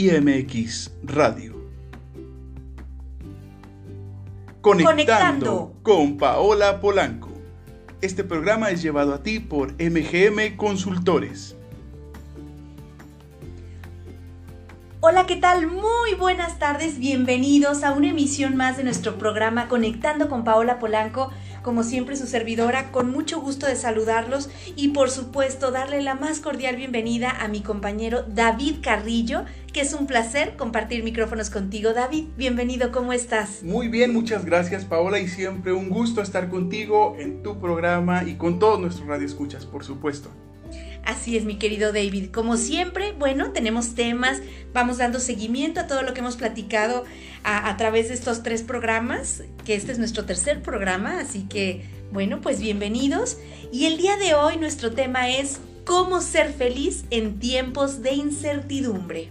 IMX Radio. Conectando, con Paola Polanco. Este programa es llevado a ti por MGM Consultores. Hola, ¿qué tal? Muy buenas tardes, bienvenidos a una emisión más de nuestro programa Conectando con Paola Polanco como siempre su servidora, con mucho gusto de saludarlos y por supuesto darle la más cordial bienvenida a mi compañero David Carrillo, que es un placer compartir micrófonos contigo. David, bienvenido, ¿cómo estás? Muy bien, muchas gracias Paola y siempre un gusto estar contigo en tu programa y con todos nuestros radioescuchas, por supuesto. Así es, mi querido David. Como siempre, bueno, tenemos temas, vamos dando seguimiento a todo lo que hemos platicado a, través de estos tres programas, que este es nuestro tercer programa, así que, bueno, pues bienvenidos. Y el día de hoy nuestro tema es cómo ser feliz en tiempos de incertidumbre.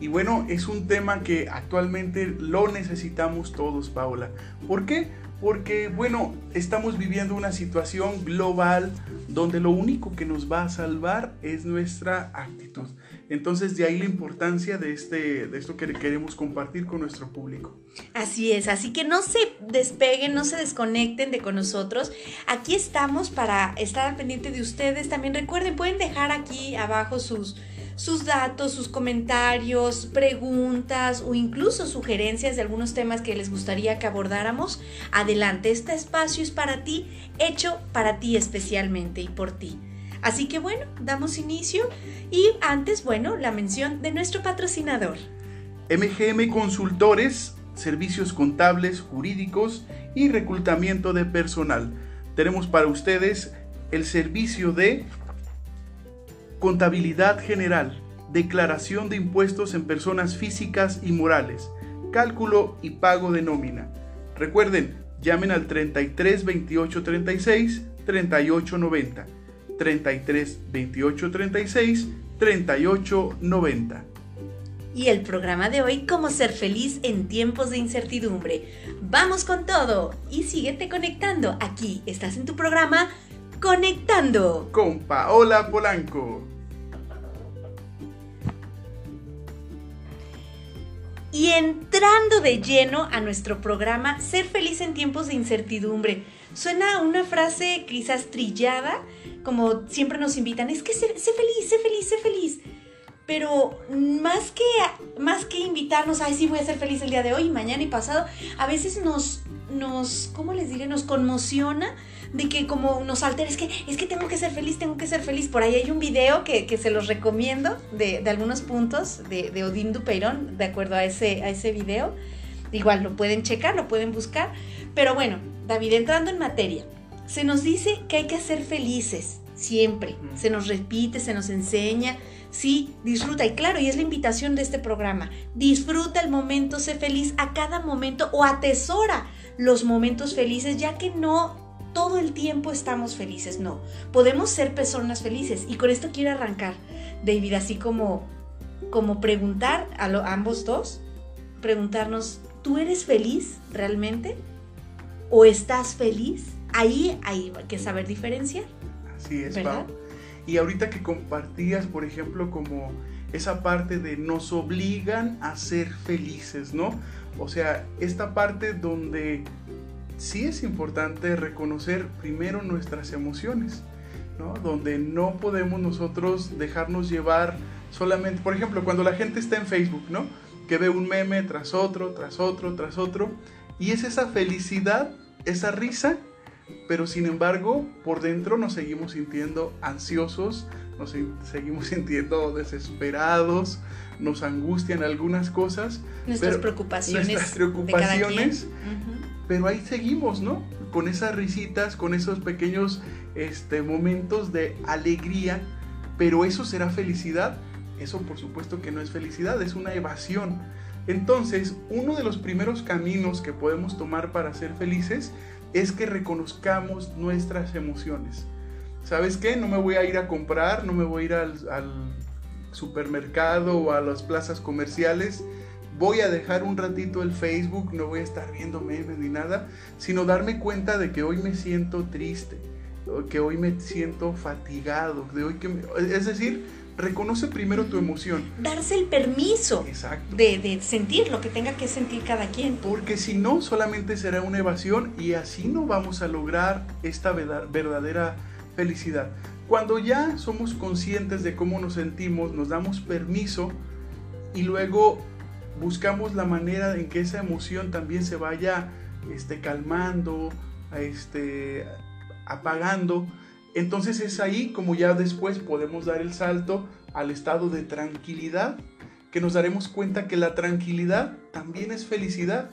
Y bueno, es un tema que actualmente lo necesitamos todos, Paola. ¿Por qué? Porque, bueno, estamos viviendo una situación global donde lo único que nos va a salvar es nuestra actitud. Entonces, de ahí la importancia de, este, de esto que queremos compartir con nuestro público. Así es, así que no se despeguen, no se desconecten de con nosotros. Aquí estamos para estar al pendiente de ustedes. También recuerden, pueden dejar aquí abajo sus sus datos, sus comentarios, preguntas o incluso sugerencias de algunos temas que les gustaría que abordáramos, adelante, este espacio es para ti, hecho para ti especialmente y por ti. Así que bueno, damos inicio y antes, bueno, la mención de nuestro patrocinador. MGM Consultores, servicios contables, jurídicos y reclutamiento de personal. Tenemos para ustedes el servicio de Contabilidad general, declaración de impuestos en personas físicas y morales, cálculo y pago de nómina. Recuerden, llamen al 33 28 36 38 90. 33 28 36 38 90. Y el programa de hoy, cómo ser feliz en tiempos de incertidumbre. Vamos con todo y síguete conectando. Aquí estás en tu programa Conectando con Paola Polanco. Y entrando de lleno a nuestro programa, Ser feliz en tiempos de incertidumbre. Suena una frase quizás trillada, como siempre nos invitan, es que sé, feliz, sé feliz, sé feliz. Pero más que, más que invitarnos, ay, sí, voy a ser feliz el día de hoy, mañana y pasado, a veces nos, nos, ¿cómo les diré? Nos conmociona de que como nos altera, es que, es que tengo que ser feliz, tengo que ser feliz. Por ahí hay un video que, se los recomiendo de, algunos puntos de, de, Odín Dupeirón, de acuerdo a ese, a ese video. Igual lo pueden checar, lo pueden buscar. Pero bueno, David, entrando en materia, se nos dice que hay que ser felices, siempre. Se nos repite, se nos enseña. Sí, disfruta. Y claro, y es la invitación de este programa. Disfruta el momento, sé feliz a cada momento o atesora los momentos felices, ya que no todo el tiempo estamos felices, no. Podemos ser personas felices. Y con esto quiero arrancar, David, así como, como preguntar a, ambos dos, preguntarnos, ¿tú eres feliz realmente? ¿O estás feliz? Ahí hay que saber diferenciar. Así es, ¿verdad? Y ahorita que compartías, por ejemplo, como esa parte de nos obligan a ser felices, ¿no? O sea, esta parte donde sí es importante reconocer primero nuestras emociones, ¿no? Donde no podemos nosotros dejarnos llevar solamente, por ejemplo, cuando la gente está en Facebook, ¿no? Que ve un meme tras otro, tras otro, tras otro, y es esa felicidad, esa risa, pero sin embargo, por dentro nos seguimos sintiendo ansiosos, nos seguimos sintiendo desesperados, nos angustian algunas cosas. Nuestras preocupaciones. Nuestras preocupaciones pero ahí seguimos, ¿no? Con esas risitas, con esos pequeños este, momentos de alegría, pero eso será felicidad. Eso por supuesto que no es felicidad, es una evasión. Entonces, uno de los primeros caminos que podemos tomar para ser felices es que reconozcamos nuestras emociones. ¿Sabes qué? No me voy a ir a comprar, no me voy a ir al, al supermercado o a las plazas comerciales voy a dejar un ratito el Facebook, no voy a estar viendo memes ni nada, sino darme cuenta de que hoy me siento triste, que hoy me siento fatigado, de hoy que es decir, reconoce primero tu emoción. Darse el permiso Exacto. De, de, sentir lo que tenga que sentir cada quien. Porque si no, solamente será una evasión y así no vamos a lograr esta verdadera felicidad. Cuando ya somos conscientes de cómo nos sentimos, nos damos permiso y luego buscamos la manera en que esa emoción también se vaya este, calmando, este, apagando. Entonces es ahí como ya después podemos dar el salto al estado de tranquilidad, que nos daremos cuenta que la tranquilidad también es felicidad.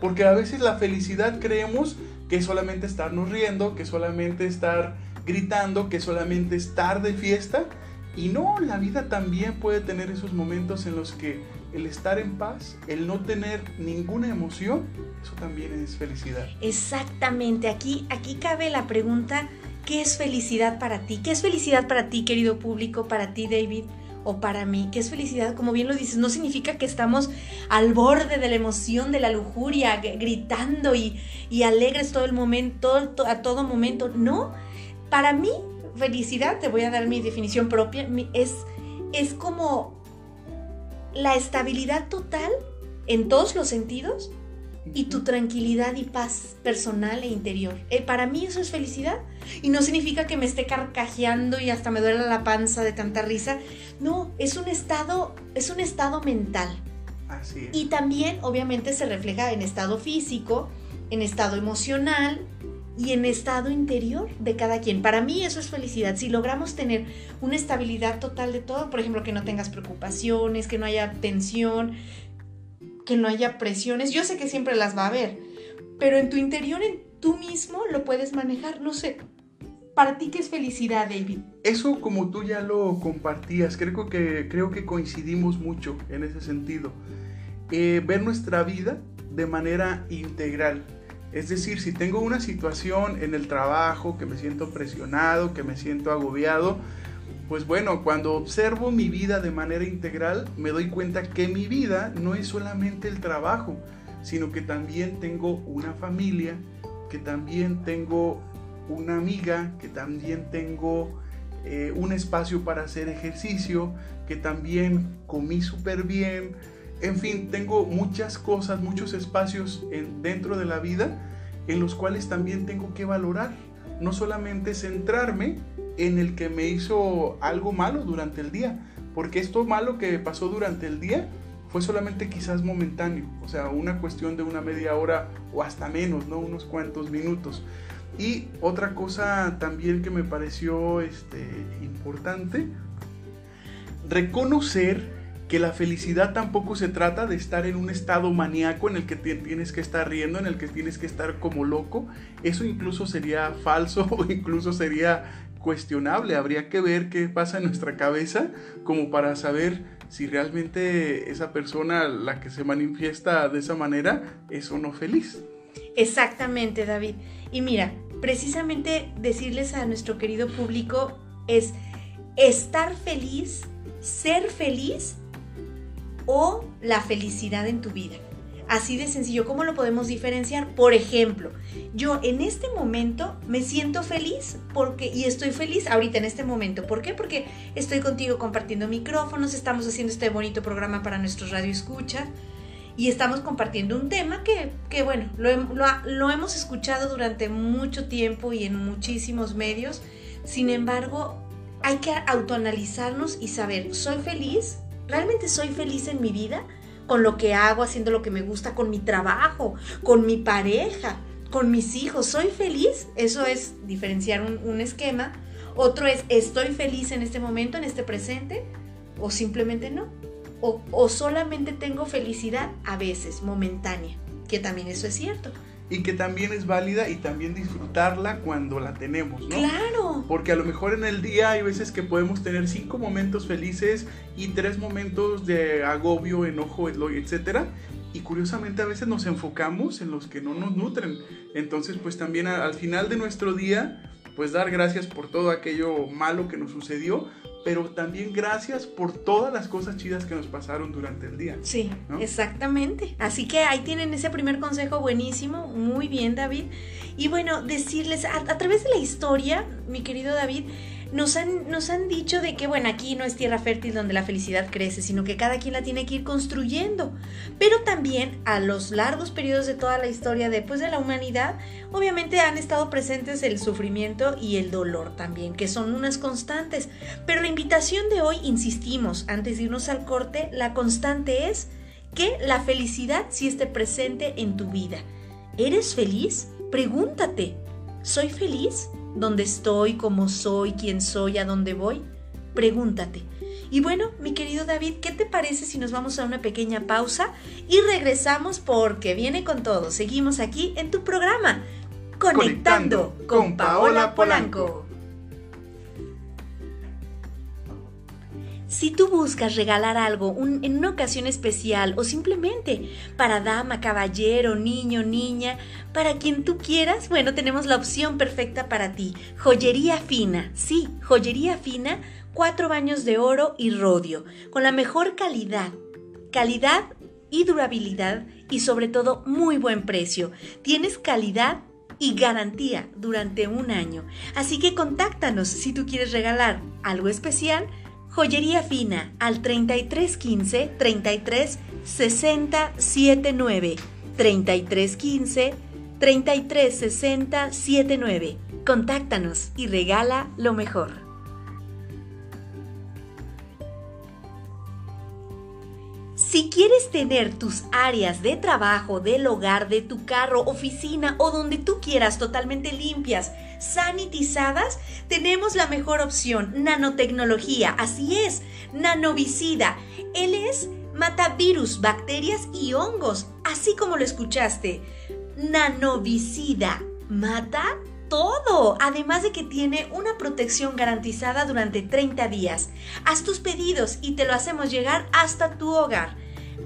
Porque a veces la felicidad creemos que es solamente estarnos riendo, que solamente estar gritando, que solamente estar de fiesta. Y no, la vida también puede tener esos momentos en los que el estar en paz, el no tener ninguna emoción, eso también es felicidad. Exactamente, aquí, aquí cabe la pregunta, ¿qué es felicidad para ti? ¿Qué es felicidad para ti, querido público, para ti, David? o para mí, ¿qué es felicidad? Como bien lo dices, no significa que estamos al borde de la emoción, de la lujuria, gritando y, y alegres todo el momento, a todo momento. No, para mí, felicidad, te voy a dar mi definición propia, es, es como la estabilidad total en todos los sentidos y tu tranquilidad y paz personal e interior. Eh, para mí eso es felicidad y no significa que me esté carcajeando y hasta me duela la panza de tanta risa. No, es un estado, es un estado mental. Así Y también obviamente se refleja en estado físico, en estado emocional y en estado interior de cada quien. Para mí eso es felicidad. Si logramos tener una estabilidad total de todo, por ejemplo, que no tengas preocupaciones, que no haya tensión, que no haya presiones, yo sé que siempre las va a haber, pero en tu interior, en tú mismo lo puedes manejar, no sé. Para ti, ¿qué es felicidad, David? Eso como tú ya lo compartías, creo que, creo que coincidimos mucho en ese sentido. Eh, ver nuestra vida de manera integral, es decir, si tengo una situación en el trabajo que me siento presionado, que me siento agobiado, pues bueno, cuando observo mi vida de manera integral, me doy cuenta que mi vida no es solamente el trabajo, sino que también tengo una familia, que también tengo una amiga, que también tengo eh, un espacio para hacer ejercicio, que también comí súper bien, en fin, tengo muchas cosas, muchos espacios dentro de la vida en los cuales también tengo que valorar. No solamente centrarme en el que me hizo algo malo durante el día, porque esto malo que pasó durante el día fue solamente quizás momentáneo, o sea, una cuestión de una media hora o hasta menos, ¿no? Unos cuantos minutos. Y otra cosa también que me pareció este, importante, reconocer que la felicidad tampoco se trata de estar en un estado maníaco en el que tienes que estar riendo, en el que tienes que estar como loco. Eso incluso sería falso o incluso sería cuestionable. Habría que ver qué pasa en nuestra cabeza como para saber si realmente esa persona, la que se manifiesta de esa manera, es o no feliz. Exactamente, David. Y mira, precisamente decirles a nuestro querido público es estar feliz, ser feliz o la felicidad en tu vida. Así de sencillo, ¿cómo lo podemos diferenciar? Por ejemplo, yo en este momento me siento feliz porque y estoy feliz ahorita en este momento. ¿Por qué? Porque estoy contigo compartiendo micrófonos, estamos haciendo este bonito programa para nuestros radio escucha y estamos compartiendo un tema que, que bueno, lo, lo hemos escuchado durante mucho tiempo y en muchísimos medios. Sin embargo, hay que autoanalizarnos y saber, ¿soy feliz? ¿Realmente soy feliz en mi vida? Con lo que hago, haciendo lo que me gusta, con mi trabajo, con mi pareja, con mis hijos. ¿Soy feliz? Eso es diferenciar un, esquema. Otro es, ¿estoy feliz en este momento, en este presente? ¿O simplemente no? O, o solamente tengo felicidad a veces, momentánea, que también eso es cierto y que también es válida y también disfrutarla cuando la tenemos, ¿no? Claro. Porque a lo mejor en el día hay veces que podemos tener cinco momentos felices y tres momentos de agobio, enojo, etcétera. Y curiosamente a veces nos enfocamos en los que no nos nutren. Entonces, pues también al final de nuestro día, pues dar gracias por todo aquello malo que nos sucedió, pero también gracias por todas las cosas chidas que nos pasaron durante el día. Sí, exactamente. Así que ahí tienen ese primer consejo buenísimo, muy bien David. Y bueno, decirles, a, través de la historia, mi querido David, nos han, nos han dicho de que, bueno, aquí no es tierra fértil donde la felicidad crece, sino que cada quien la tiene que ir construyendo. Pero también a los largos periodos de toda la historia después de la humanidad, obviamente han estado presentes el sufrimiento y el dolor también, que son unas constantes. Pero la invitación de hoy, insistimos, antes de irnos al corte, la constante es que la felicidad sí esté presente en tu vida. ¿Eres feliz? Pregúntate, ¿soy feliz? ¿Dónde estoy? ¿Cómo soy? ¿Quién soy? ¿A dónde voy? Pregúntate. Y bueno, mi querido David, ¿qué te parece si nos vamos a una pequeña pausa y regresamos porque viene con todo? Seguimos aquí en tu programa, Conectando, con Paola Polanco. Si tú buscas regalar algo en una ocasión especial o simplemente para dama, caballero, niño, niña, para quien tú quieras, bueno, tenemos la opción perfecta para ti. Joyería fina, sí, joyería fina, cuatro baños de oro y rodio, con la mejor calidad. Calidad y durabilidad y sobre todo muy buen precio. Tienes calidad y garantía durante un año. Así que contáctanos si tú quieres regalar algo especial Joyería fina al 3315 33 60 79 3315 33 60 79. Contáctanos y regala lo mejor. Si quieres tener tus áreas de trabajo, del hogar, de tu carro, oficina o donde tú quieras totalmente limpias, sanitizadas, tenemos la mejor opción, nanotecnología. Así es, nanovicida. Él es mata virus, bacterias y hongos, así como lo escuchaste. Nanovicida, mata todo, además de que tiene una protección garantizada durante 30 días. Haz tus pedidos y te lo hacemos llegar hasta tu hogar.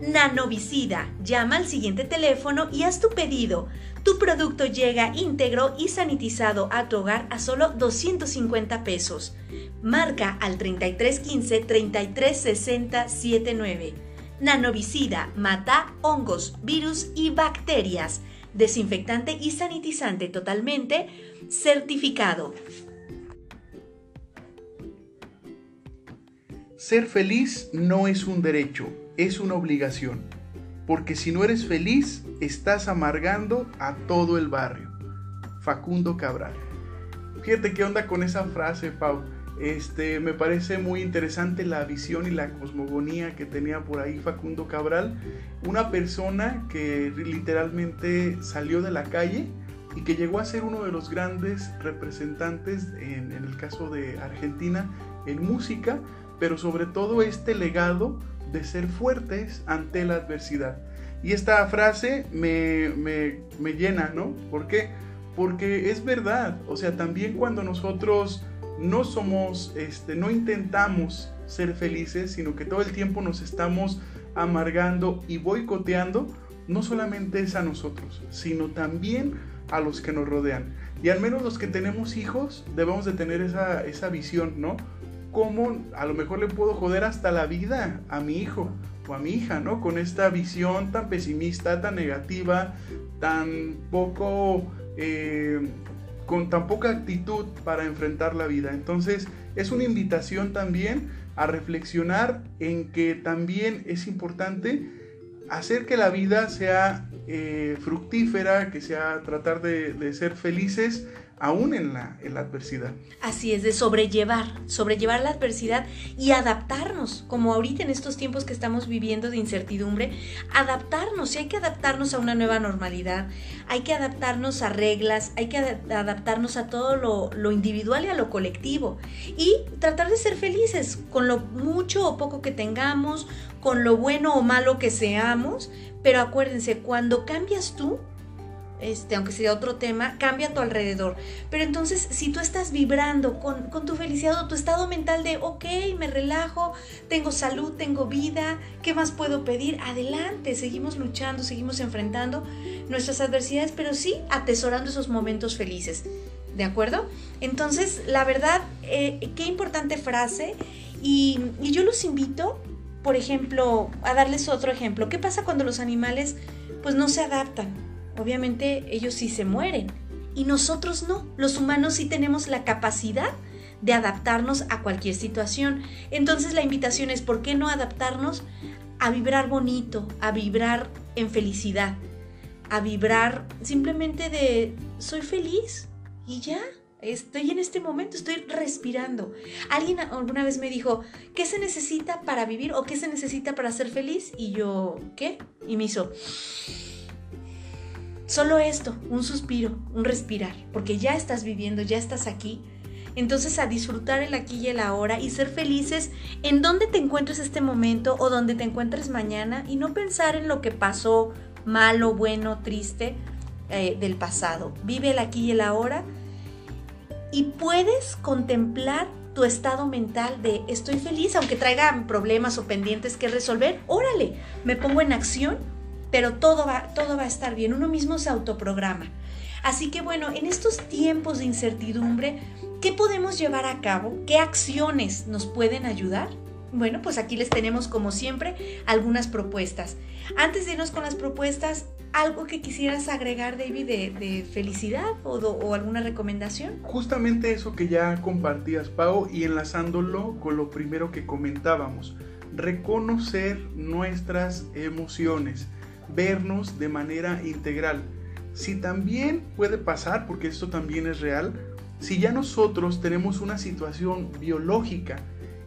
Nanovicida, llama al siguiente teléfono y haz tu pedido. Tu producto llega íntegro y sanitizado a tu hogar a solo 250 pesos. Marca al 3315 3360 79. Nanovicida mata hongos, virus y bacterias. Desinfectante y sanitizante totalmente certificado. Ser feliz no es un derecho, es una obligación. Porque si no eres feliz, estás amargando a todo el barrio. Facundo Cabral. Fíjate qué onda con esa frase, Pau. Este, me parece muy interesante la visión y la cosmogonía que tenía por ahí Facundo Cabral, una persona que literalmente salió de la calle y que llegó a ser uno de los grandes representantes en, el caso de Argentina en música, pero sobre todo este legado de ser fuertes ante la adversidad. Y esta frase me, me, llena, ¿no? ¿Por qué? Porque es verdad, o sea, también cuando nosotros no somos, este, no intentamos ser felices, sino que todo el tiempo nos estamos amargando y boicoteando, no solamente es a nosotros, sino también a los que nos rodean. Y al menos los que tenemos hijos debemos de tener esa, esa visión, ¿no? Cómo a lo mejor le puedo joder hasta la vida a mi hijo o a mi hija, ¿no? Con esta visión tan pesimista, tan negativa, tan poco, eh, con tan poca actitud para enfrentar la vida. Entonces es una invitación también a reflexionar en que también es importante hacer que la vida sea eh, fructífera, que sea tratar de, de ser felices aún en la, adversidad. Así es, de sobrellevar, sobrellevar la adversidad y adaptarnos, como ahorita en estos tiempos que estamos viviendo de incertidumbre, adaptarnos, y hay que adaptarnos a una nueva normalidad, hay que adaptarnos a reglas, hay que adaptarnos a todo lo individual y a lo colectivo, y tratar de ser felices con lo mucho o poco que tengamos, con lo bueno o malo que seamos, pero acuérdense, cuando cambias tú, este, aunque sea otro tema, cambia a tu alrededor. Pero entonces, si tú estás vibrando con, tu felicidad o tu estado mental de, ok, me relajo, tengo salud, tengo vida, ¿qué más puedo pedir? Adelante, seguimos luchando, seguimos enfrentando nuestras adversidades, pero sí atesorando esos momentos felices. ¿De acuerdo? Entonces, la verdad, eh, qué importante frase. Y, y yo los invito, por ejemplo, a darles otro ejemplo. ¿Qué pasa cuando los animales pues no se adaptan? Obviamente ellos sí se mueren. Y nosotros no. Los humanos sí tenemos la capacidad de adaptarnos a cualquier situación. Entonces la invitación es, ¿por qué no adaptarnos a vibrar bonito, a vibrar en felicidad, a vibrar simplemente de soy feliz y ya? Estoy en este momento, estoy respirando. Alguien alguna vez me dijo, ¿qué se necesita para vivir o qué se necesita para ser feliz? Y yo, ¿qué? Y me hizo, solo esto, un suspiro, un respirar, porque ya estás viviendo, ya estás aquí. Entonces a disfrutar el aquí y el ahora y ser felices en donde te encuentres este momento o donde te encuentres mañana y no pensar en lo que pasó, malo, bueno, triste eh, del pasado. Vive el aquí y el ahora y puedes contemplar tu estado mental de estoy feliz, aunque traiga problemas o pendientes que resolver, órale, me pongo en acción, pero todo va, todo va a estar bien, uno mismo se autoprograma. Así que bueno, en estos tiempos de incertidumbre, ¿qué podemos llevar a cabo? ¿Qué acciones nos pueden ayudar? Bueno, pues aquí les tenemos como siempre algunas propuestas. Antes de irnos con las propuestas, ¿algo que quisieras agregar, David, de, felicidad o, o, alguna recomendación? Justamente eso que ya compartías, Pau, y enlazándolo con lo primero que comentábamos, reconocer nuestras emociones, vernos de manera integral. Si también puede pasar, porque esto también es real, si ya nosotros tenemos una situación biológica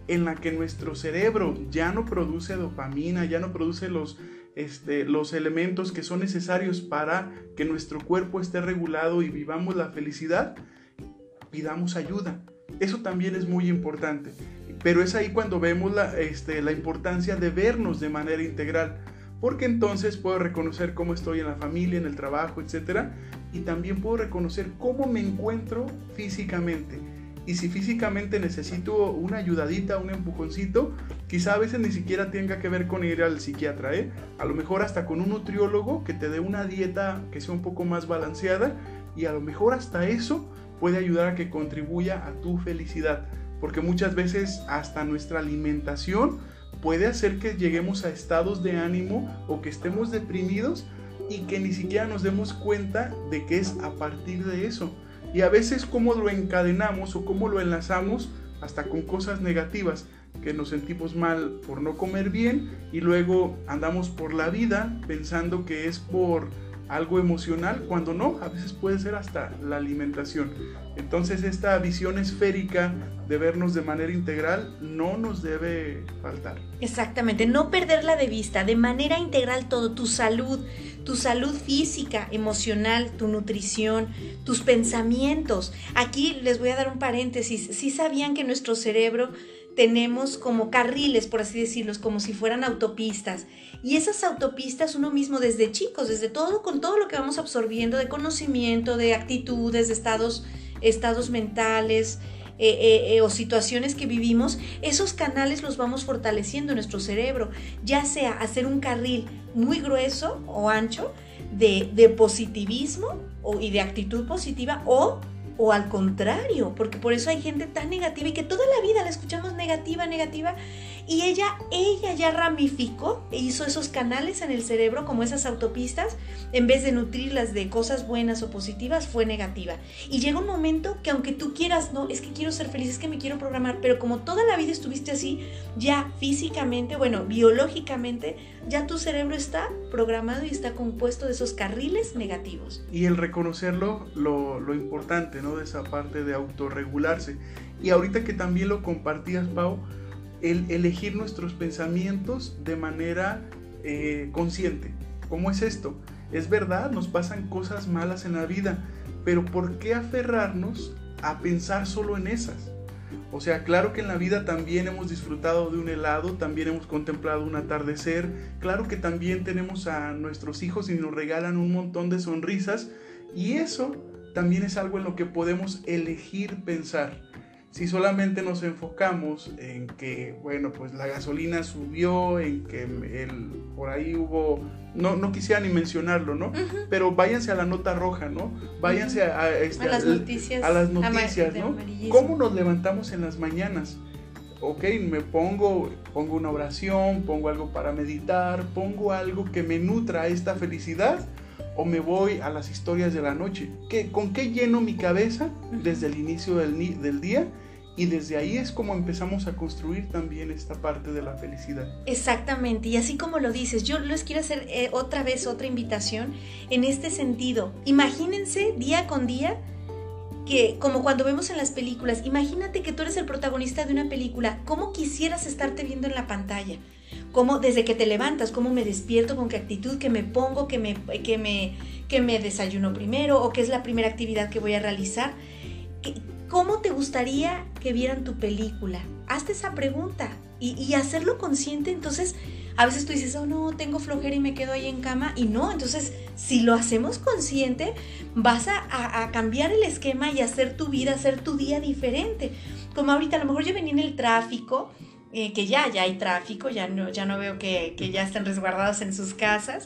en la que nuestro cerebro ya no produce dopamina, ya no produce los este, los elementos que son necesarios para que nuestro cuerpo esté regulado y vivamos la felicidad, pidamos ayuda. Eso también es muy importante. Pero es ahí cuando vemos la, este, la importancia de vernos de manera integral. Porque entonces puedo reconocer cómo estoy en la familia, en el trabajo, etc. Y también puedo reconocer cómo me encuentro físicamente y si físicamente necesito una ayudadita, un empujoncito, quizá a veces ni siquiera tenga que ver con ir al psiquiatra, ¿eh? A lo mejor hasta con un nutriólogo que te dé una dieta que sea un poco más balanceada y a lo mejor hasta eso puede ayudar a que contribuya a tu felicidad, porque muchas veces hasta nuestra alimentación puede hacer que lleguemos a estados de ánimo o que estemos deprimidos y que ni siquiera nos demos cuenta de que es a partir de eso. Y a veces cómo lo encadenamos o cómo lo enlazamos hasta con cosas negativas, que nos sentimos mal por no comer bien y luego andamos por la vida pensando que es por algo emocional, cuando no, a veces puede ser hasta la alimentación. Entonces esta visión esférica de vernos de manera integral no nos debe faltar. Exactamente, no perderla de vista, de manera integral todo, tu salud, tu salud física, emocional, tu nutrición, tus pensamientos. Aquí les voy a dar un paréntesis, si sabían que nuestro cerebro tenemos como carriles, por así decirlos, como si fueran autopistas. Y esas autopistas uno mismo desde chicos, desde todo, con todo lo que vamos absorbiendo de conocimiento, de actitudes, de estados, estados mentales, eh, eh, eh, o situaciones que vivimos, esos canales los vamos fortaleciendo en nuestro cerebro, ya sea hacer un carril muy grueso o ancho de, de positivismo o, y de actitud positiva o o al contrario, porque por eso hay gente tan negativa y que toda la vida la escuchamos negativa, negativa, y ella, ella ya ramificó e hizo esos canales en el cerebro como esas autopistas, en vez de nutrirlas de cosas buenas o positivas, fue negativa. Y llega un momento que aunque tú quieras, no, es que quiero ser feliz, es que me quiero programar, pero como toda la vida estuviste así, ya físicamente, bueno, biológicamente, ya tu cerebro está programado y está compuesto de esos carriles negativos. Y el reconocerlo, lo, lo importante, ¿no? De esa parte de autorregularse. Y ahorita que también lo compartías, Pau, el elegir nuestros pensamientos de manera eh, consciente. ¿Cómo es esto? Es verdad, nos pasan cosas malas en la vida, pero ¿por qué aferrarnos a pensar solo en esas? O sea, claro que en la vida también hemos disfrutado de un helado, también hemos contemplado un atardecer, claro que también tenemos a nuestros hijos y nos regalan un montón de sonrisas y eso también es algo en lo que podemos elegir pensar. Si solamente nos enfocamos en que, bueno, pues la gasolina subió, en que el, por ahí hubo, no, no quisiera ni mencionarlo, ¿no? Pero váyanse a la nota roja, ¿no? Váyanse a, este, a, las noticias, a las noticias ¿no? ¿Cómo nos levantamos en las mañanas? ok, me pongo, pongo una oración, pongo algo para meditar, pongo algo que me nutra esta felicidad o me voy a las historias de la noche. ¿Qué, ¿Con qué lleno mi cabeza desde el inicio del, del día? Y desde ahí es como empezamos a construir también esta parte de la felicidad. Exactamente, y así como lo dices, yo les quiero hacer eh, otra vez otra invitación en este sentido. Imagínense día con día que, como cuando vemos en las películas, imagínate que tú eres el protagonista de una película, ¿cómo quisieras estarte viendo en la pantalla? ¿Cómo desde que te levantas, cómo me despierto, con qué actitud, que me pongo, que me, que me, que me desayuno primero o qué es la primera actividad que voy a realizar? ¿Cómo te gustaría que vieran tu película? Hazte esa pregunta y, hacerlo consciente. Entonces, a veces tú dices, oh no, tengo flojera y me quedo ahí en cama. Y no, entonces, si lo hacemos consciente, vas a, cambiar el esquema y hacer tu vida, hacer tu día diferente. Como ahorita, a lo mejor yo venía en el tráfico. Eh, que ya, ya hay tráfico, ya no, ya no veo que, que ya están resguardados en sus casas.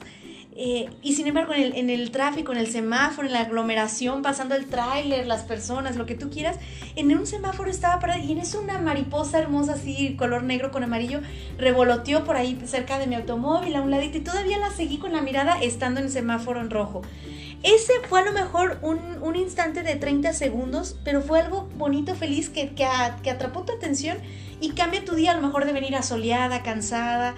Eh, y sin embargo, en el, tráfico, en el semáforo, en la aglomeración, pasando el tráiler, las personas, lo que tú quieras, en un semáforo estaba parada y en eso una mariposa hermosa así, color negro con amarillo, revoloteó por ahí cerca de mi automóvil a un ladito y todavía la seguí con la mirada estando en el semáforo en rojo. Ese fue a lo mejor un, un instante de 30 segundos, pero fue algo bonito, feliz, que, que, que atrapó tu atención y cambia tu día a lo mejor de venir asoleada, cansada,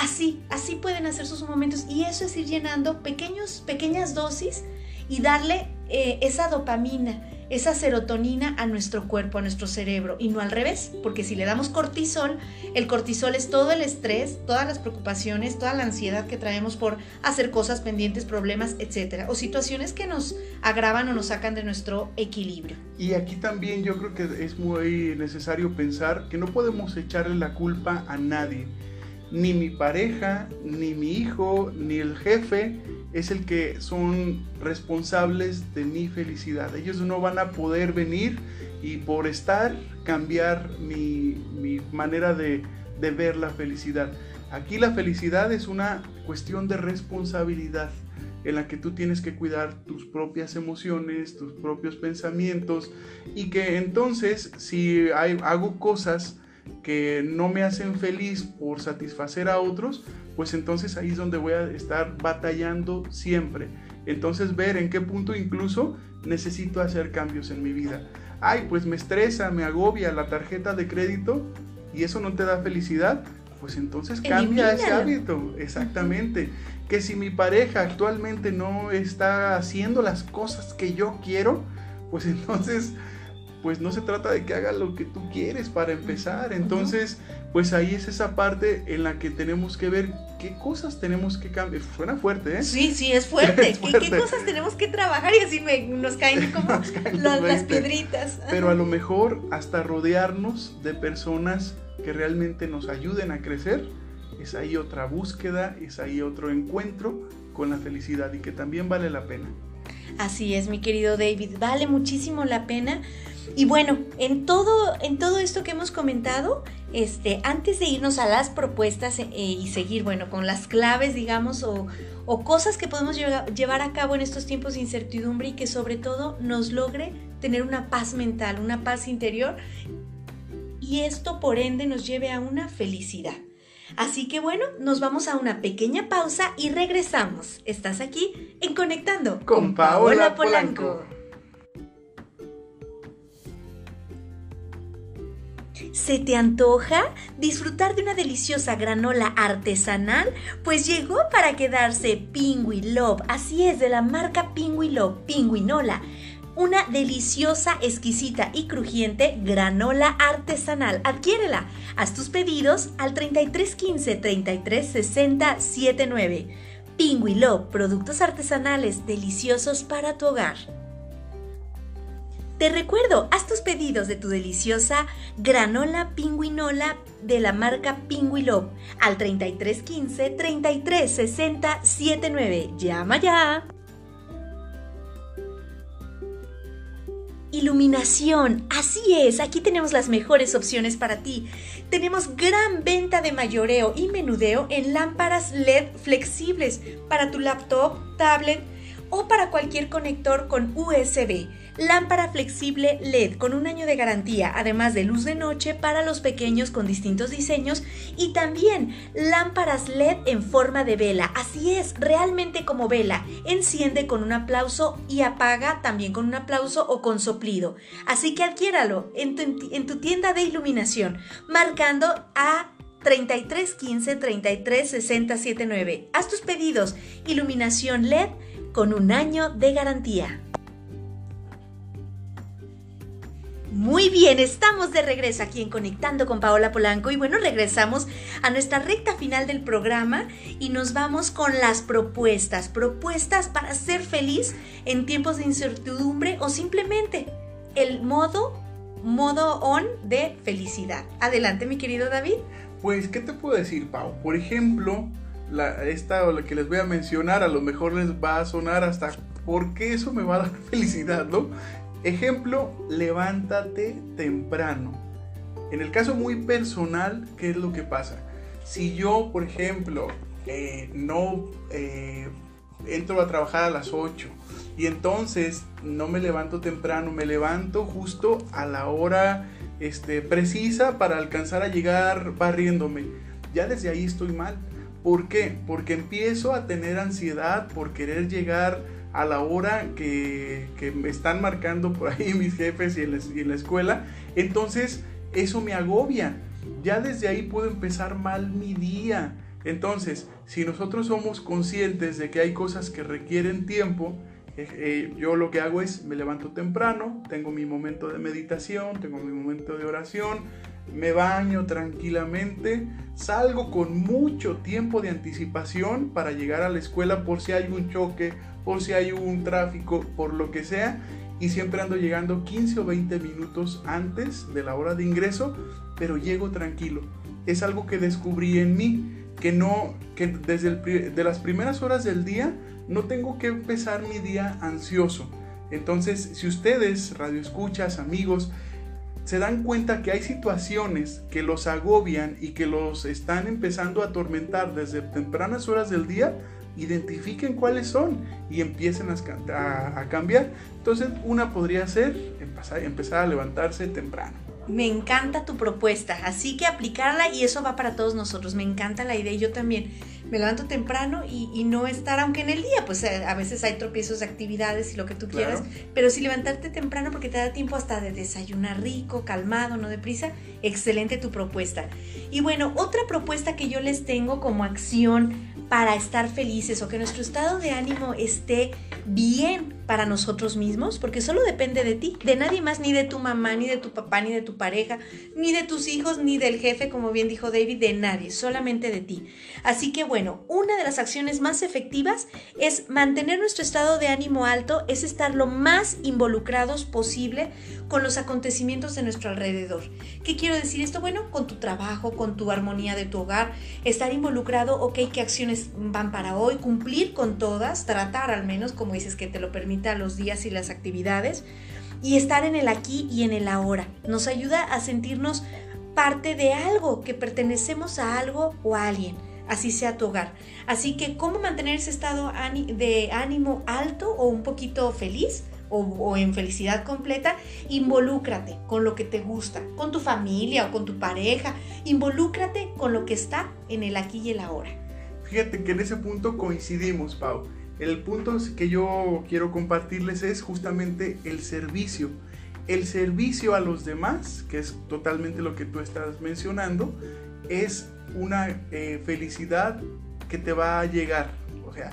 Así, así pueden hacer sus momentos. Y eso es ir llenando pequeños, pequeñas dosis y darle eh, esa dopamina, esa serotonina a nuestro cuerpo, a nuestro cerebro. Y no al revés, porque si le damos cortisol, el cortisol es todo el estrés, todas las preocupaciones, toda la ansiedad que traemos por hacer cosas pendientes, problemas, etcétera, o situaciones que nos agravan o nos sacan de nuestro equilibrio. Y aquí también yo creo que es muy necesario pensar que no podemos echarle la culpa a nadie ni mi pareja, ni mi hijo, ni el jefe es el que son responsables de mi felicidad. Ellos no van a poder venir y por estar cambiar mi, manera de, de ver la felicidad. Aquí la felicidad es una cuestión de responsabilidad en la que tú tienes que cuidar tus propias emociones, tus propios pensamientos y que entonces si hago cosas que no me hacen feliz por satisfacer a otros, pues entonces ahí es donde voy a estar batallando siempre. Entonces ver en qué punto incluso necesito hacer cambios en mi vida. Ay, pues me estresa, me agobia la tarjeta de crédito y eso no te da felicidad, pues entonces cambia ese hábito. Exactamente. Que si mi pareja actualmente no está haciendo las cosas que yo quiero, pues entonces pues no se trata de que haga lo que tú quieres para empezar. Entonces, pues ahí es esa parte en la que tenemos que ver qué cosas tenemos que cambiar. Suena fuerte, ¿eh? Sí, sí, es fuerte. ¿Qué, cosas tenemos que trabajar? Y así nos caen como las, piedritas. Pero a lo mejor hasta rodearnos de personas que realmente nos ayuden a crecer, es ahí otra búsqueda, es ahí otro encuentro con la felicidad y que también vale la pena. Así es, mi querido David, vale muchísimo la pena y bueno, en todo, en todo esto que hemos comentado, este, antes de irnos a las propuestas eh, y seguir, bueno, con las claves, digamos, o, cosas que podemos llevar a cabo en estos tiempos de incertidumbre y que sobre todo nos logre tener una paz mental, una paz interior y esto por ende nos lleve a una felicidad. Así que bueno, nos vamos a una pequeña pausa y regresamos. Estás aquí en Conectando con, Paola, Polanco. ¿Se te antoja disfrutar de una deliciosa granola artesanal? Pues llegó para quedarse Pingui Love, así es, de la marca Pingui Love, Pingüinola. Una deliciosa, exquisita y crujiente granola artesanal. Adquiérela. Haz tus pedidos al 3315 3360 79. Pingui Love, productos artesanales deliciosos para tu hogar. Te recuerdo, haz tus pedidos de tu deliciosa granola pingüinola de la marca Pingüilop al 3315 3360 79. Llama ya. Iluminación, así es, aquí tenemos las mejores opciones para ti. Tenemos gran venta de mayoreo y menudeo en lámparas LED flexibles para tu laptop, tablet, o para cualquier conector con USB. Lámpara flexible LED con un año de garantía, además de luz de noche para los pequeños con distintos diseños y también lámparas LED en forma de vela. Así es, realmente como vela. Enciende con un aplauso y apaga también con un aplauso o con soplido. Así que adquiéralo en tu, en tu tienda de iluminación, marcando a 33 15 33 60 79. Haz tus pedidos. Iluminación LED con un año de garantía. Muy bien, estamos de regreso aquí en Conectando con Paola Polanco y bueno, regresamos a nuestra recta final del programa y nos vamos con las propuestas, propuestas para ser feliz en tiempos de incertidumbre o simplemente el modo, modo on de felicidad. Adelante, mi querido David. Pues, ¿qué te puedo decir, Pau? Por ejemplo, la, esta o la que les voy a mencionar, a lo mejor les va a sonar hasta porque eso me va a dar felicidad, ¿no? Ejemplo, levántate temprano. En el caso muy personal, ¿qué es lo que pasa? Si yo, por ejemplo, eh, no eh, entro a trabajar a las 8 y entonces no me levanto temprano, me levanto justo a la hora este, precisa para alcanzar a llegar barriéndome. Ya desde ahí estoy mal. ¿Por qué? Porque empiezo a tener ansiedad por querer llegar a la hora que, me están marcando por ahí mis jefes y en, la, y la escuela. Entonces eso me agobia. Ya desde ahí puedo empezar mal mi día. Entonces, si nosotros somos conscientes de que hay cosas que requieren tiempo, eh, yo lo que hago es me levanto temprano, tengo mi momento de meditación, tengo mi momento de oración, me baño tranquilamente, salgo con mucho tiempo de anticipación para llegar a la escuela por si hay un choque, por si hay un tráfico, por lo que sea, y siempre ando llegando 15 o 20 minutos antes de la hora de ingreso, pero llego tranquilo. Es algo que descubrí en mí, que no, que desde de las primeras horas del día no tengo que empezar mi día ansioso. Entonces, si ustedes, radioescuchas, amigos, se dan cuenta que hay situaciones que los agobian y que los están empezando a atormentar desde tempranas horas del día, identifiquen cuáles son y empiecen a, cambiar. Entonces, una podría ser empezar a levantarse temprano. Me encanta tu propuesta, así que aplicarla y eso va para todos nosotros. Me encanta la idea y yo también me levanto temprano y, no estar, aunque en el día, pues eh, a veces hay tropiezos de actividades y lo que tú quieras, pero si levantarte temprano porque te da tiempo hasta de desayunar rico, calmado, no deprisa, excelente tu propuesta. Y bueno, otra propuesta que yo les tengo como acción para estar felices o que nuestro estado de ánimo esté bien para nosotros mismos, porque solo depende de ti, de nadie más, ni de tu mamá, ni de tu papá, ni de tu pareja, ni de tus hijos, ni del jefe, como bien dijo David, de nadie, solamente de ti. Así que bueno, una de las acciones más efectivas es mantener nuestro estado de ánimo alto, es estar lo más involucrados posible con los acontecimientos de nuestro alrededor. ¿Qué quiero decir esto? Bueno, con tu trabajo, con tu armonía de tu hogar, estar involucrado, ok, qué acciones van para hoy, cumplir con todas, tratar al menos, como dices, que te lo permita los días y las actividades, y estar en el aquí y en el ahora. Nos ayuda a sentirnos parte de algo, que pertenecemos a algo o a alguien, así sea tu hogar. Así que, ¿cómo mantener ese estado de ánimo alto o un poquito feliz? o, en felicidad completa, involúcrate con lo que te gusta, con tu familia o con tu pareja, involúcrate con lo que está en el aquí y el ahora. Fíjate que en ese punto coincidimos, Pau. El punto que yo quiero compartirles es justamente el servicio. El servicio a los demás, que es totalmente lo que tú estás mencionando, es una eh, felicidad que te va a llegar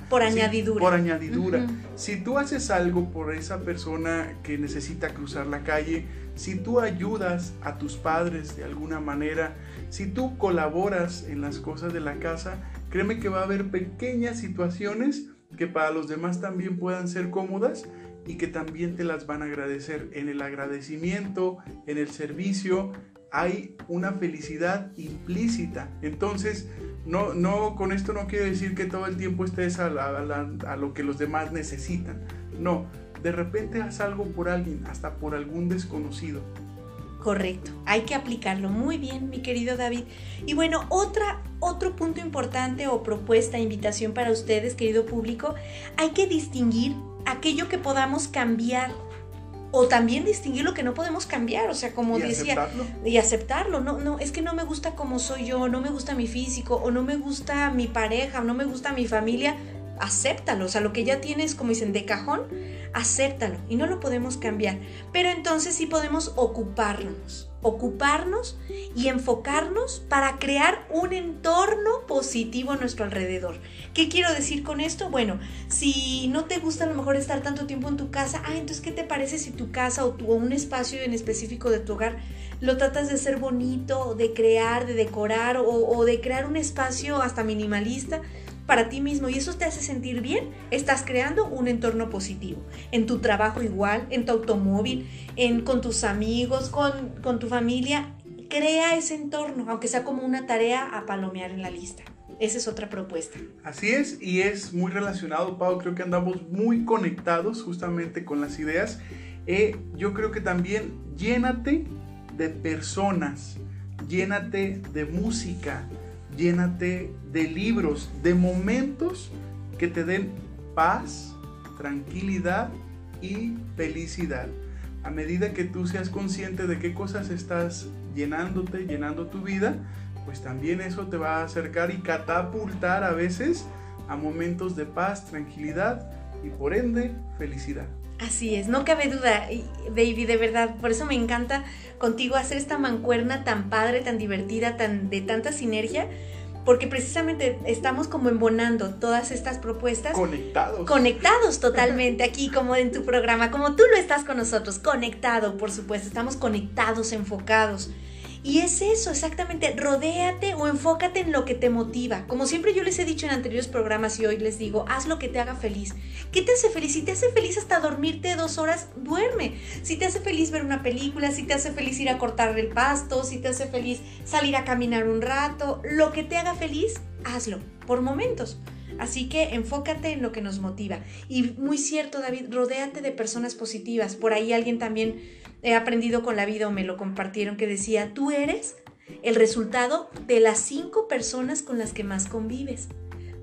por añadidura. Por añadidura. Si tú haces algo por esa persona que necesita cruzar la calle, si tú ayudas a tus padres de alguna manera, si tú colaboras en las cosas de la casa, créeme que va a haber pequeñas situaciones que para los demás también puedan ser cómodas y que también te las van a agradecer. En el agradecimiento, en el servicio, hay una felicidad implícita. Entonces, no, no, con esto no quiero decir que todo el tiempo estés a, a, lo que los demás necesitan. No, de repente haz algo por alguien, hasta por algún desconocido. Correcto, hay que aplicarlo muy bien, mi querido David. Y bueno, otra, otro punto importante o propuesta, invitación para ustedes, querido público, hay que distinguir aquello que podamos cambiar o también distinguir lo que no podemos cambiar, o sea, como Y decía, aceptarlo. y aceptarlo, no, no, es que no me gusta como soy yo, no me gusta mi físico, o no me gusta mi pareja, o no me gusta mi familia, acéptalo, o sea, lo que ya tienes, como dicen, de cajón, acéptalo, y no lo podemos cambiar, pero entonces sí podemos ocuparnos, ocuparnos y enfocarnos para crear un entorno positivo a nuestro alrededor. ¿Qué quiero decir con esto? Bueno, si no te gusta a lo mejor estar tanto tiempo en tu casa, ah, entonces, ¿qué te parece si tu casa o, un espacio en específico de tu hogar lo tratas de ser bonito, de crear, de decorar o de crear un espacio hasta minimalista? Para ti mismo y eso te hace sentir bien, estás creando un entorno positivo. En tu trabajo igual, en tu automóvil, en, con tus amigos, con, con tu familia, crea ese entorno, aunque sea como una tarea a palomear en la lista. Esa es otra propuesta. Así es, y es muy relacionado, Pau. Creo que andamos muy conectados justamente con las ideas. Eh, yo creo que también llénate de personas, llénate de música, llénate de libros, de momentos que te den paz, tranquilidad y felicidad. A medida que tú seas consciente de qué cosas estás llenándote, llenando tu vida, pues también eso te va a acercar y catapultar a veces a momentos de paz, tranquilidad y por ende felicidad. Así es, no cabe duda, baby, de verdad. Por eso me encanta contigo hacer esta mancuerna tan padre, tan divertida, tan de tanta sinergia, porque precisamente estamos como embonando todas estas propuestas. Conectados. Conectados totalmente aquí, como en tu programa, como tú lo estás con nosotros, conectado, por supuesto, estamos conectados, enfocados. Y es eso, exactamente, rodéate o enfócate en lo que te motiva. Como siempre yo les he dicho en anteriores programas y hoy les digo, haz lo que te haga feliz. ¿Qué te hace feliz? Si te hace feliz hasta dormirte dos horas, duerme. Si te hace feliz ver una película, si te hace feliz ir a cortar el pasto, si te hace feliz salir a caminar un rato, lo que te haga feliz, hazlo, por momentos. Así que enfócate en lo que nos motiva. Y muy cierto, David, rodéate de personas positivas. Por ahí alguien también he aprendido con la vida o me lo compartieron que decía, tú eres el resultado de las cinco personas con las que más convives.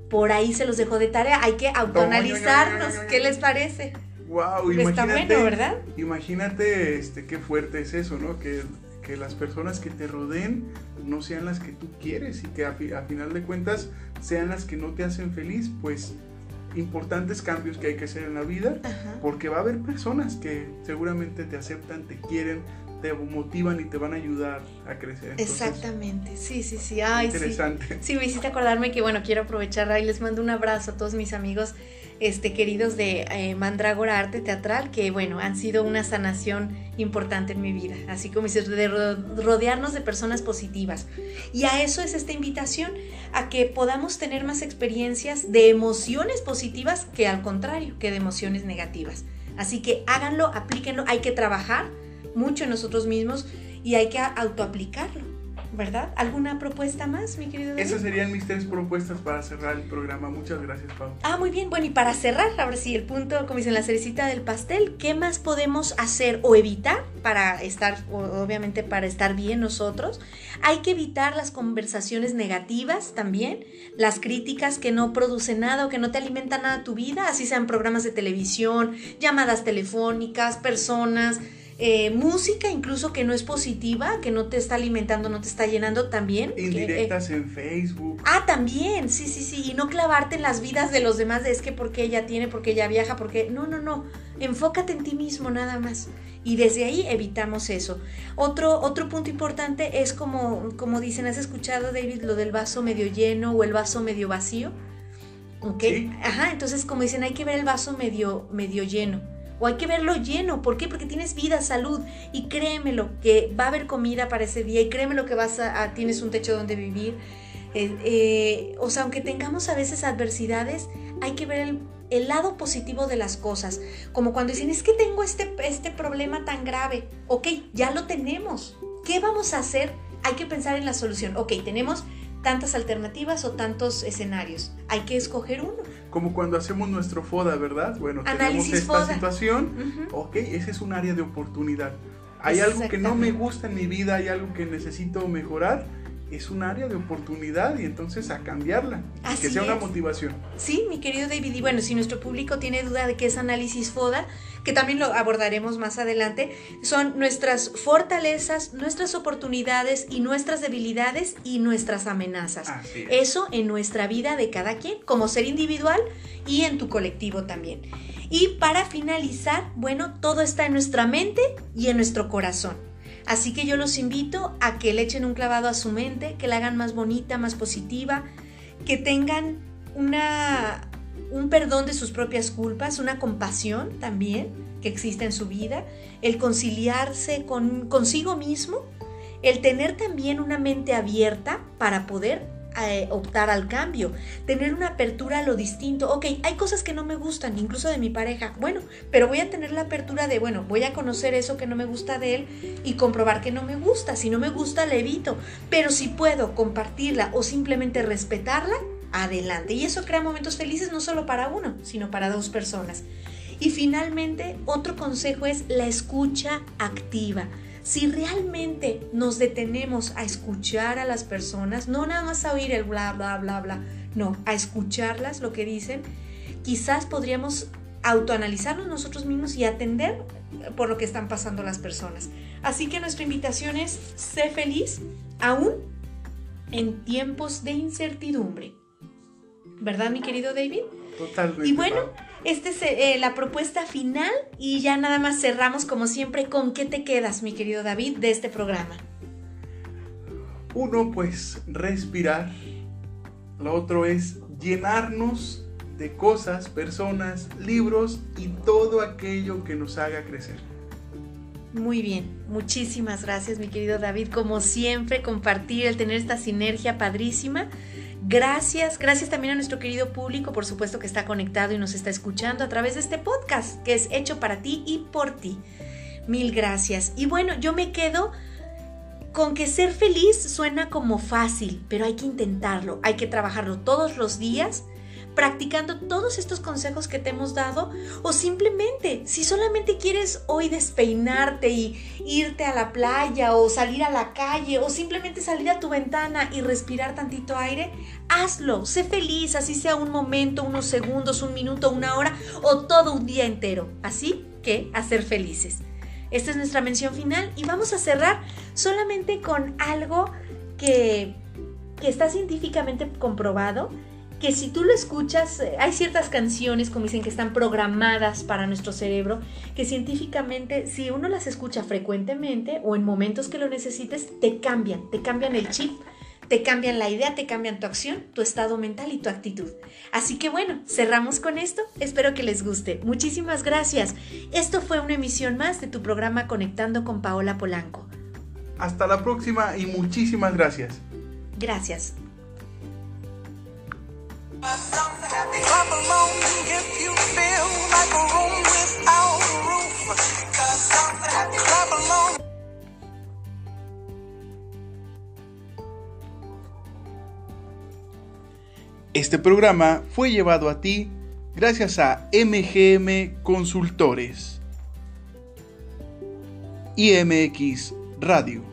Por ahí se los dejo de tarea, hay que autoanalizarnos. ¿Qué les parece? Wow, Está bueno, ¿verdad? Imagínate este, qué fuerte es eso, ¿no? Que, que las personas que te rodeen no sean las que tú quieres y que a, a final de cuentas sean las que no te hacen feliz, pues importantes cambios que hay que hacer en la vida, Ajá. porque va a haber personas que seguramente te aceptan, te quieren, te motivan y te van a ayudar a crecer. Entonces, Exactamente, sí, sí, sí. Ay, interesante. Sí, me hiciste acordarme que, bueno, quiero aprovechar y les mando un abrazo a todos mis amigos este, queridos de eh, Mandrágora Arte Teatral, que, bueno, han sido una sanación importante en mi vida. Así como dices, de ro- rodearnos de personas positivas. Y a eso es esta invitación, a que podamos tener más experiencias de emociones positivas que al contrario, que de emociones negativas. Así que háganlo, aplíquenlo, hay que trabajar mucho en nosotros mismos y hay que autoaplicarlo, ¿verdad? ¿Alguna propuesta más, mi querido David? Esas serían mis tres propuestas para cerrar el programa. Muchas gracias, Pau. Ah, muy bien. Bueno, y para cerrar, ahora sí, el punto, como dicen, la cerecita del pastel, ¿qué más podemos hacer o evitar para estar, obviamente, para estar bien nosotros? Hay que evitar las conversaciones negativas también, las críticas que no producen nada o que no te alimentan nada tu vida, así sean programas de televisión, llamadas telefónicas, personas. Eh, música incluso que no es positiva, que no te está alimentando, no te está llenando también. que, eh, Indirectas en Facebook. Ah, también, sí, sí, sí, y no clavarte en las vidas de los demás, de es que porque ella tiene, porque ella viaja, porque... No, no, no, enfócate en ti mismo nada más. Y desde ahí evitamos eso. Otro, otro punto importante es como, como dicen, ¿has escuchado, David, lo del vaso medio lleno o el vaso medio vacío? ¿Ok? Sí. Ajá, entonces como dicen, hay que ver el vaso medio, medio lleno. O hay que verlo lleno. ¿Por qué? Porque tienes vida, salud. Y créemelo que va a haber comida para ese día. Y créemelo que vas a, a- tienes un techo donde vivir. Eh, eh, o sea, aunque tengamos a veces adversidades, hay que ver el, el lado positivo de las cosas. Como cuando dicen, es que tengo este, este problema tan grave. Ok, ya lo tenemos. ¿Qué vamos a hacer? Hay que pensar en la solución. Ok, tenemos tantas alternativas o tantos escenarios. Hay que escoger uno. Como cuando hacemos nuestro FODA, ¿verdad? Bueno, Análisis tenemos esta FODA. situación. Ujú. Ok, ese es un área de oportunidad. hay algo que no me gusta en mi vida, hay algo que necesito mejorar, es un área de oportunidad y entonces a cambiarla, que sea una motivación. Sí, mi querido David, y bueno, si nuestro público tiene duda de qué es análisis FODA, que también lo abordaremos más adelante, son nuestras fortalezas, nuestras oportunidades y nuestras debilidades y nuestras amenazas. Eso en nuestra vida de cada quien, como ser individual y en tu colectivo también. Y para finalizar, bueno, todo está en nuestra mente y en nuestro corazón. Así que yo los invito a que le echen un clavado a su mente, que la hagan más bonita, más positiva, que tengan una, un perdón de sus propias culpas, una compasión también que existe en su vida, el conciliarse con, consigo mismo, el tener también una mente abierta para poder eh, optar al cambio, tener una apertura a lo distinto. Ok, hay cosas que no me gustan, incluso de mi pareja. Bueno, pero voy a tener la apertura de, bueno, voy a conocer eso que no me gusta de él y comprobar que no me gusta. Si no me gusta, le evito. Pero si puedo compartirla o simplemente respetarla, adelante. Y eso crea momentos felices no solo para uno, sino para dos personas. Y finalmente, otro consejo es la escucha activa si realmente nos detenemos a escuchar a las personas, no nada más a oír el bla, bla, bla, bla, no, a escucharlas, lo que dicen, quizás podríamos autoanalizarnos nosotros mismos y atender por lo que están pasando las personas. Así que nuestra invitación es, sé feliz aún en tiempos de incertidumbre. ¿Verdad, mi querido David? Totalmente. Y bueno, esta es eh, la propuesta final y ya nada más cerramos como siempre. ¿Con qué te quedas, mi querido David, de este programa? Uno, pues respirar. Lo otro es llenarnos de cosas, personas, libros y todo aquello que nos haga crecer. Muy bien, muchísimas gracias mi querido David. Como siempre, compartir, el tener esta sinergia padrísima. Gracias, gracias también a nuestro querido público, por supuesto que está conectado y nos está escuchando a través de este podcast que es hecho para ti y por ti. Mil gracias. Y bueno, yo me quedo con que ser feliz suena como fácil, pero hay que intentarlo, hay que trabajarlo todos los días practicando todos estos consejos que te hemos dado o simplemente si solamente quieres hoy despeinarte y irte a la playa o salir a la calle o simplemente salir a tu ventana y respirar tantito aire, hazlo, sé feliz, así sea un momento, unos segundos, un minuto, una hora o todo un día entero. Así que a ser felices. Esta es nuestra mención final y vamos a cerrar solamente con algo que, que está científicamente comprobado que si tú lo escuchas, eh, hay ciertas canciones, como dicen, que están programadas para nuestro cerebro, que científicamente, si uno las escucha frecuentemente o en momentos que lo necesites, te cambian, te cambian el chip, te cambian la idea, te cambian tu acción, tu estado mental y tu actitud. Así que bueno, cerramos con esto. Espero que les guste. Muchísimas gracias. Esto fue una emisión más de tu programa Conectando con Paola Polanco. Hasta la próxima y muchísimas gracias. Gracias. Este programa fue llevado a ti gracias a MGM Consultores y MX Radio.